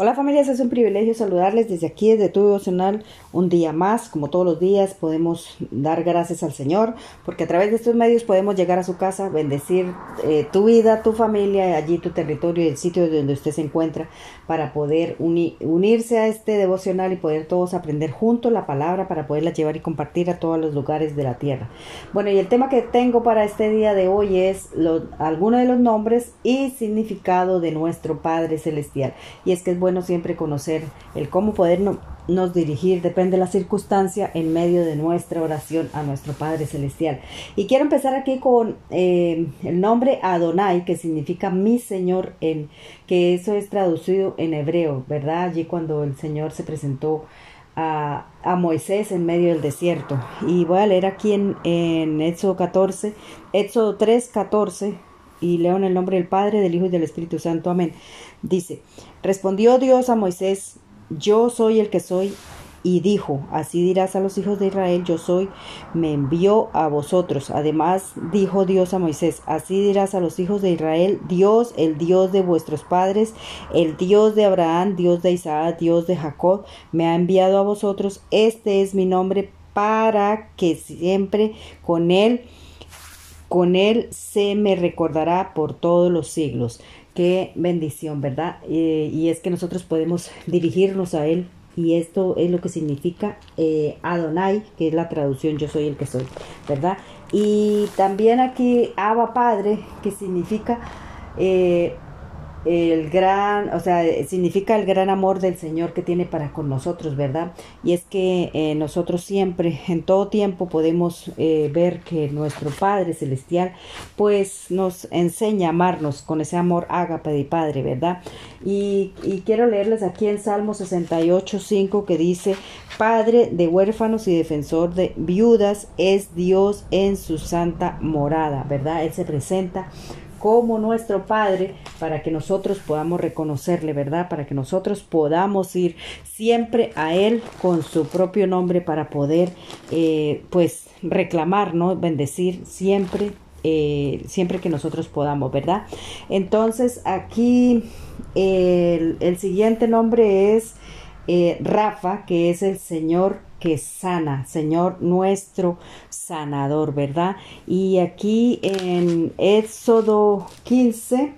Hola familias, es un privilegio saludarles desde aquí, desde tu devocional, un día más, como todos los días, podemos dar gracias al Señor, porque a través de estos medios podemos llegar a su casa, bendecir eh, tu vida, tu familia, allí tu territorio y el sitio donde usted se encuentra, para poder unirse a este devocional y poder todos aprender juntos la palabra para poderla llevar y compartir a todos los lugares de la tierra. Bueno, y el tema que tengo para este día de hoy es algunos de los nombres y significado de nuestro Padre Celestial. Y es que es bueno siempre conocer el cómo podernos dirigir, depende de la circunstancia, en medio de nuestra oración a nuestro Padre Celestial. Y quiero empezar aquí con eh, el nombre Adonai, que significa mi Señor, en, que eso es traducido en hebreo, ¿verdad? Allí cuando el Señor se presentó a, a, Moisés en medio del desierto. Y voy a leer aquí en, en Éxodo 14, Éxodo 3, 14, y leo en el nombre del Padre, del Hijo y del Espíritu Santo. Amén. Dice, respondió Dios a Moisés, yo soy el que soy, y dijo, así dirás a los hijos de Israel, yo soy, me envió a vosotros. Además dijo Dios a Moisés, así dirás a los hijos de Israel, Dios, el Dios de vuestros padres, el Dios de Abraham, Dios de Isaac, Dios de Jacob, me ha enviado a vosotros, este es mi nombre para que siempre con él con él se me recordará por todos los siglos. Qué bendición, ¿verdad? Eh, y es que nosotros podemos dirigirnos a Él y esto es lo que significa eh, Adonai, que es la traducción yo soy el que soy, ¿verdad? Y también aquí Abba Padre, que significa eh, el gran, o sea, significa el gran amor del Señor que tiene para con nosotros, ¿verdad? Y es que eh, nosotros siempre, en todo tiempo, podemos eh, ver que nuestro Padre Celestial, pues nos enseña a amarnos con ese amor ágape de Padre, ¿verdad? Y, y quiero leerles aquí en Salmo 68, 5 que dice, Padre de huérfanos y defensor de viudas es Dios en su santa morada, ¿verdad? Él se presenta como nuestro Padre para que nosotros podamos reconocerle, ¿verdad? Para que nosotros podamos ir siempre a Él con su propio nombre para poder, eh, pues, reclamar, ¿no? Bendecir siempre. Eh, siempre que nosotros podamos, ¿verdad? Entonces aquí el, el siguiente nombre es eh, Rafa, que es el Señor que sana, Señor nuestro sanador, ¿verdad? Y aquí en Éxodo 15,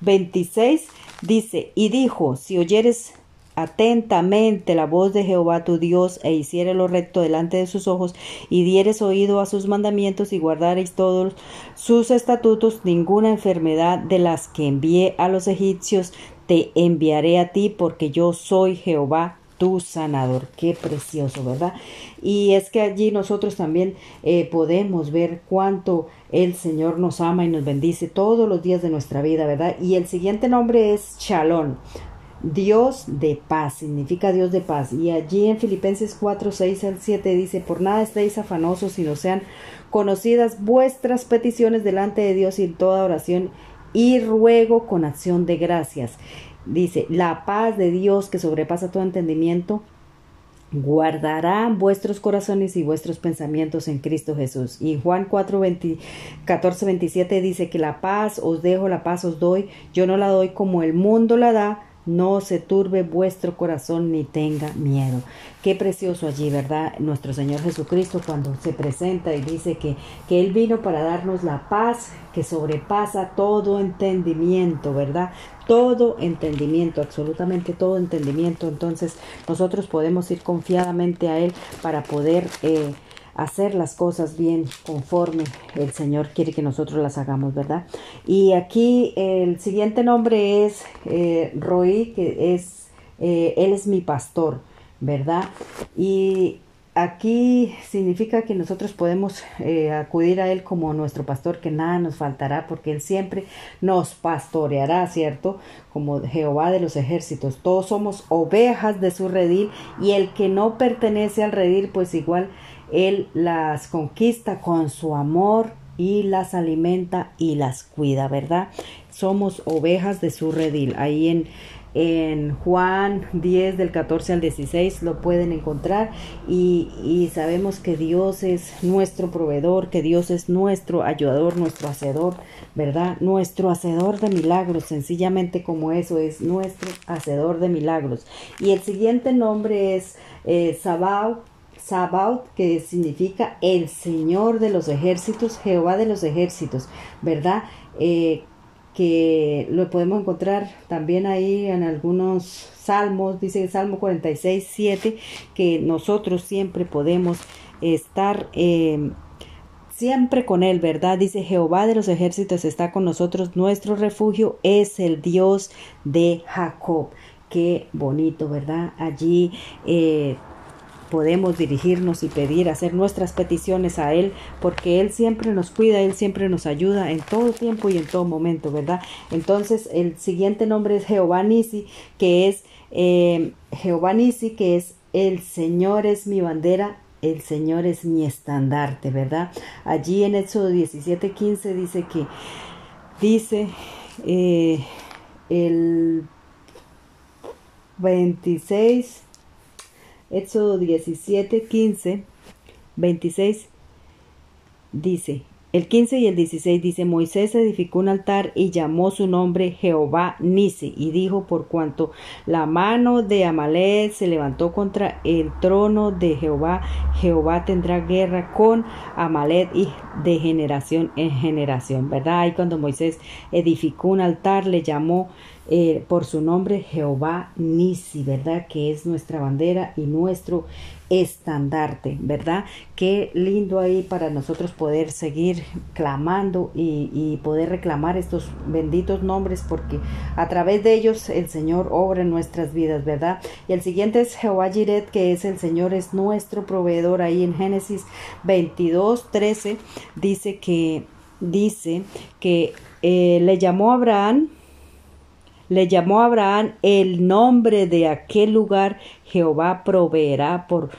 26 dice, y dijo, si oyeres atentamente la voz de Jehová tu Dios e hicieres lo recto delante de sus ojos y dieres oído a sus mandamientos y guardareis todos sus estatutos, ninguna enfermedad de las que envié a los egipcios te enviaré a ti porque yo soy Jehová tu sanador. Qué precioso, ¿verdad? Y es que allí nosotros también eh, podemos ver cuánto el Señor nos ama y nos bendice todos los días de nuestra vida, ¿verdad? Y el siguiente nombre es Shalom. Dios de paz, significa Dios de paz. Y allí en Filipenses 4, 6 al 7 dice, por nada estéis afanosos, sino sean conocidas vuestras peticiones delante de Dios y en toda oración y ruego con acción de gracias. Dice, la paz de Dios que sobrepasa todo entendimiento, guardará vuestros corazones y vuestros pensamientos en Cristo Jesús. Y Juan 4, 14, 27 dice que la paz os dejo, la paz os doy, yo no la doy como el mundo la da, no se turbe vuestro corazón ni tenga miedo. Qué precioso allí, ¿verdad? Nuestro Señor Jesucristo cuando se presenta y dice que, que Él vino para darnos la paz que sobrepasa todo entendimiento, ¿verdad? Todo entendimiento, absolutamente todo entendimiento. Entonces nosotros podemos ir confiadamente a Él para poder... Eh, hacer las cosas bien conforme el Señor quiere que nosotros las hagamos, ¿verdad? Y aquí el siguiente nombre es eh, Roy, que es, eh, Él es mi pastor, ¿verdad? Y aquí significa que nosotros podemos eh, acudir a Él como nuestro pastor, que nada nos faltará, porque Él siempre nos pastoreará, ¿cierto? Como Jehová de los ejércitos. Todos somos ovejas de su redil y el que no pertenece al redil, pues igual él las conquista con su amor y las alimenta y las cuida, ¿verdad? Somos ovejas de su redil. Ahí en en Juan 10 del 14 al 16 lo pueden encontrar y, y, sabemos que Dios es nuestro proveedor, que Dios es nuestro ayudador, nuestro hacedor, ¿verdad? Nuestro hacedor de milagros, sencillamente como eso es nuestro hacedor de milagros. Y el siguiente nombre es eh, Sabaoth, que significa el Señor de los ejércitos, Jehová de los ejércitos, ¿verdad? Eh, que lo podemos encontrar también ahí en algunos salmos, dice Salmo 46, 7, que nosotros siempre podemos estar eh, siempre con él, ¿verdad? Dice Jehová de los ejércitos está con nosotros, nuestro refugio es el Dios de Jacob. Qué bonito, ¿verdad? Allí eh, podemos dirigirnos y pedir, hacer nuestras peticiones a Él, porque Él siempre nos cuida, Él siempre nos ayuda en todo tiempo y en todo momento, ¿verdad? Entonces, el siguiente nombre es Jehová Nisi, que es eh, Jehová Nisi, que es el Señor es mi bandera, el Señor es mi estandarte, ¿verdad? Allí en Éxodo 17:15 dice que, dice eh, el 26, Éxodo 17, 15, 26, dice, el 15 y el 16 dice, Moisés edificó un altar y llamó su nombre Jehová Nisi y dijo, por cuanto la mano de Amalek se levantó contra el trono de Jehová, Jehová tendrá guerra con Amalek y de generación en generación, ¿verdad? Ahí cuando Moisés edificó un altar le llamó eh, por su nombre Jehová Nisi, ¿verdad? Que es nuestra bandera y nuestro estandarte, ¿verdad? Qué lindo ahí para nosotros poder seguir clamando y, poder reclamar estos benditos nombres porque a través de ellos el Señor obra en nuestras vidas, ¿verdad? Y el siguiente es Jehová Jiret, que es el Señor, es nuestro proveedor ahí en Génesis 22, 13, dice que, dice que eh, le llamó Abraham le llamó Abraham el nombre de aquel lugar, Jehová proveerá. Por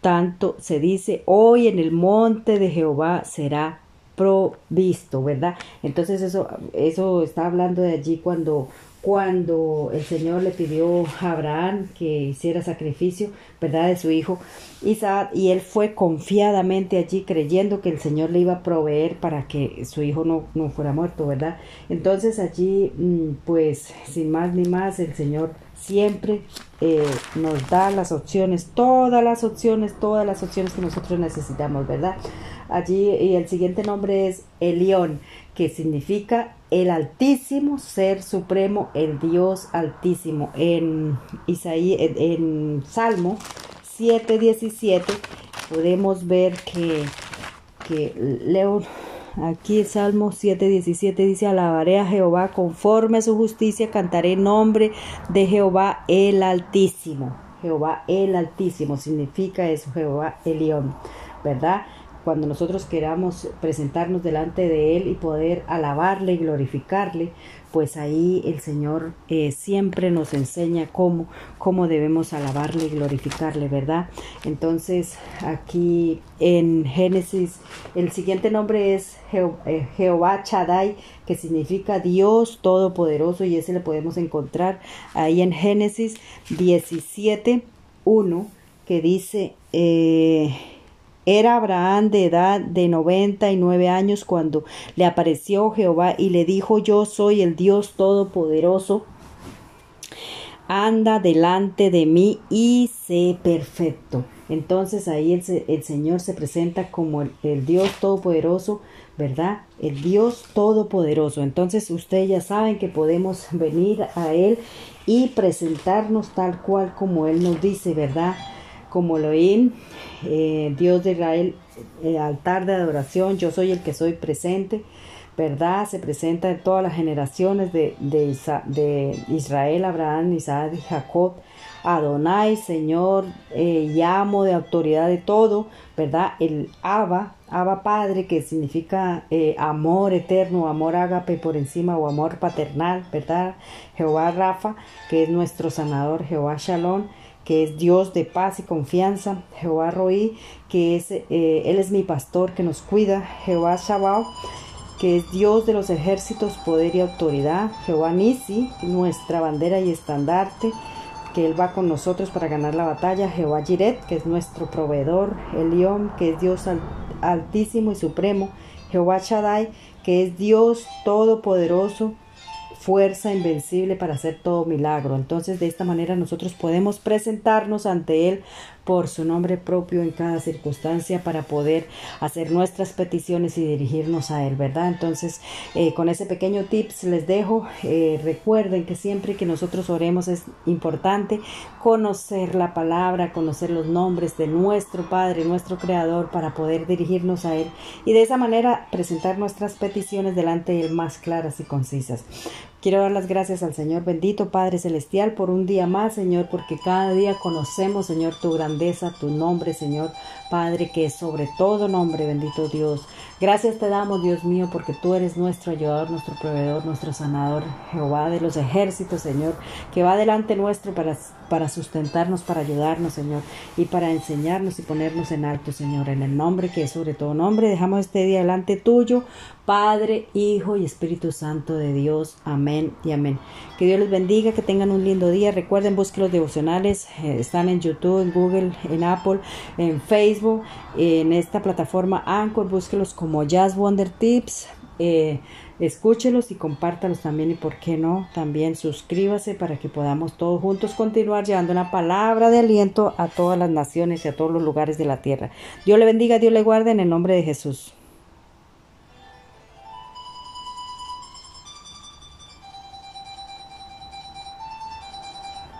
tanto se dice, hoy en el monte de Jehová será provisto, ¿verdad? Entonces eso, eso está hablando de allí cuando cuando el Señor le pidió a Abraham que hiciera sacrificio, ¿verdad?, de su hijo Isaac, y él fue confiadamente allí creyendo que el Señor le iba a proveer para que su hijo no, no fuera muerto, ¿verdad? Entonces allí, mm, pues, sin más ni más, el Señor siempre eh, nos da las opciones, todas las opciones, todas las opciones que nosotros necesitamos, ¿verdad? Allí, y el siguiente nombre es Elión, que significa el Altísimo Ser Supremo, el Dios Altísimo. En Isaías, en, Salmo 7:17 podemos ver que, que leo aquí Salmo 7:17 dice, alabaré a Jehová conforme a su justicia, cantaré nombre de Jehová el Altísimo. Jehová el Altísimo significa eso, Jehová Elión, ¿verdad? Cuando nosotros queramos presentarnos delante de Él y poder alabarle y glorificarle, pues ahí el Señor eh, siempre nos enseña cómo, cómo debemos alabarle y glorificarle, ¿verdad? Entonces aquí en Génesis, el siguiente nombre es eh, Jehová Chadai, que significa Dios Todopoderoso, y ese le podemos encontrar ahí en Génesis 17, 1, que dice... Eh, era Abraham de edad de noventa y nueve años cuando le apareció Jehová y le dijo yo soy el Dios Todopoderoso. Anda delante de mí y sé perfecto. Entonces ahí el, Señor se presenta como el, Dios Todopoderoso, ¿verdad? El Dios Todopoderoso. Entonces ustedes ya saben que podemos venir a Él y presentarnos tal cual como Él nos dice, ¿verdad? Como Elohim, eh, Dios de Israel, el altar de adoración, yo soy el que soy presente, ¿verdad? Se presenta en todas las generaciones de, de, Israel, Abraham, Isaac y Jacob. Adonai, Señor, eh, llamo de autoridad de todo, ¿verdad? El Abba, Abba Padre, que significa eh, amor eterno, amor ágape por encima o amor paternal, ¿verdad? Jehová Rafa, que es nuestro sanador, Jehová Shalom, que es Dios de paz y confianza, Jehová Roí, que es, eh, Él es mi pastor que nos cuida, Jehová Shabbat, que es Dios de los ejércitos, poder y autoridad. Jehová Nisi, nuestra bandera y estandarte, que Él va con nosotros para ganar la batalla. Jehová Jiret, que es nuestro proveedor. Elión, que es Dios altísimo y supremo. Jehová Shaddai, que es Dios todopoderoso fuerza invencible para hacer todo milagro. Entonces de esta manera nosotros podemos presentarnos ante Él por su nombre propio en cada circunstancia para poder hacer nuestras peticiones y dirigirnos a Él, ¿verdad? Entonces, eh, con ese pequeño tips les dejo. Eh, recuerden que siempre que nosotros oremos es importante conocer la palabra, conocer los nombres de nuestro Padre, nuestro Creador, para poder dirigirnos a Él y de esa manera presentar nuestras peticiones delante de Él más claras y concisas. Quiero dar las gracias al Señor bendito Padre Celestial por un día más, Señor, porque cada día conocemos, Señor, tu grandeza, tu nombre, Señor, Padre, que sobre todo nombre, bendito Dios. Gracias te damos, Dios mío, porque tú eres nuestro ayudador, nuestro proveedor, nuestro sanador, Jehová de los ejércitos, Señor, que va delante nuestro para, para sustentarnos, para ayudarnos, Señor, y para enseñarnos y ponernos en alto, Señor, en el nombre que es sobre todo nombre. Dejamos este día delante tuyo, Padre, Hijo y Espíritu Santo de Dios. Amén y amén. Que Dios les bendiga, que tengan un lindo día. Recuerden, busquen los devocionales. Eh, están en YouTube, en Google, en Apple, en Facebook en esta plataforma Anchor, búsquelos como Jazz Wonder Tips. Eh, escúchelos y compártalos también y por qué no, también suscríbase para que podamos todos juntos continuar llevando una palabra de aliento a todas las naciones y a todos los lugares de la tierra. Dios le bendiga, Dios le guarde en el nombre de Jesús.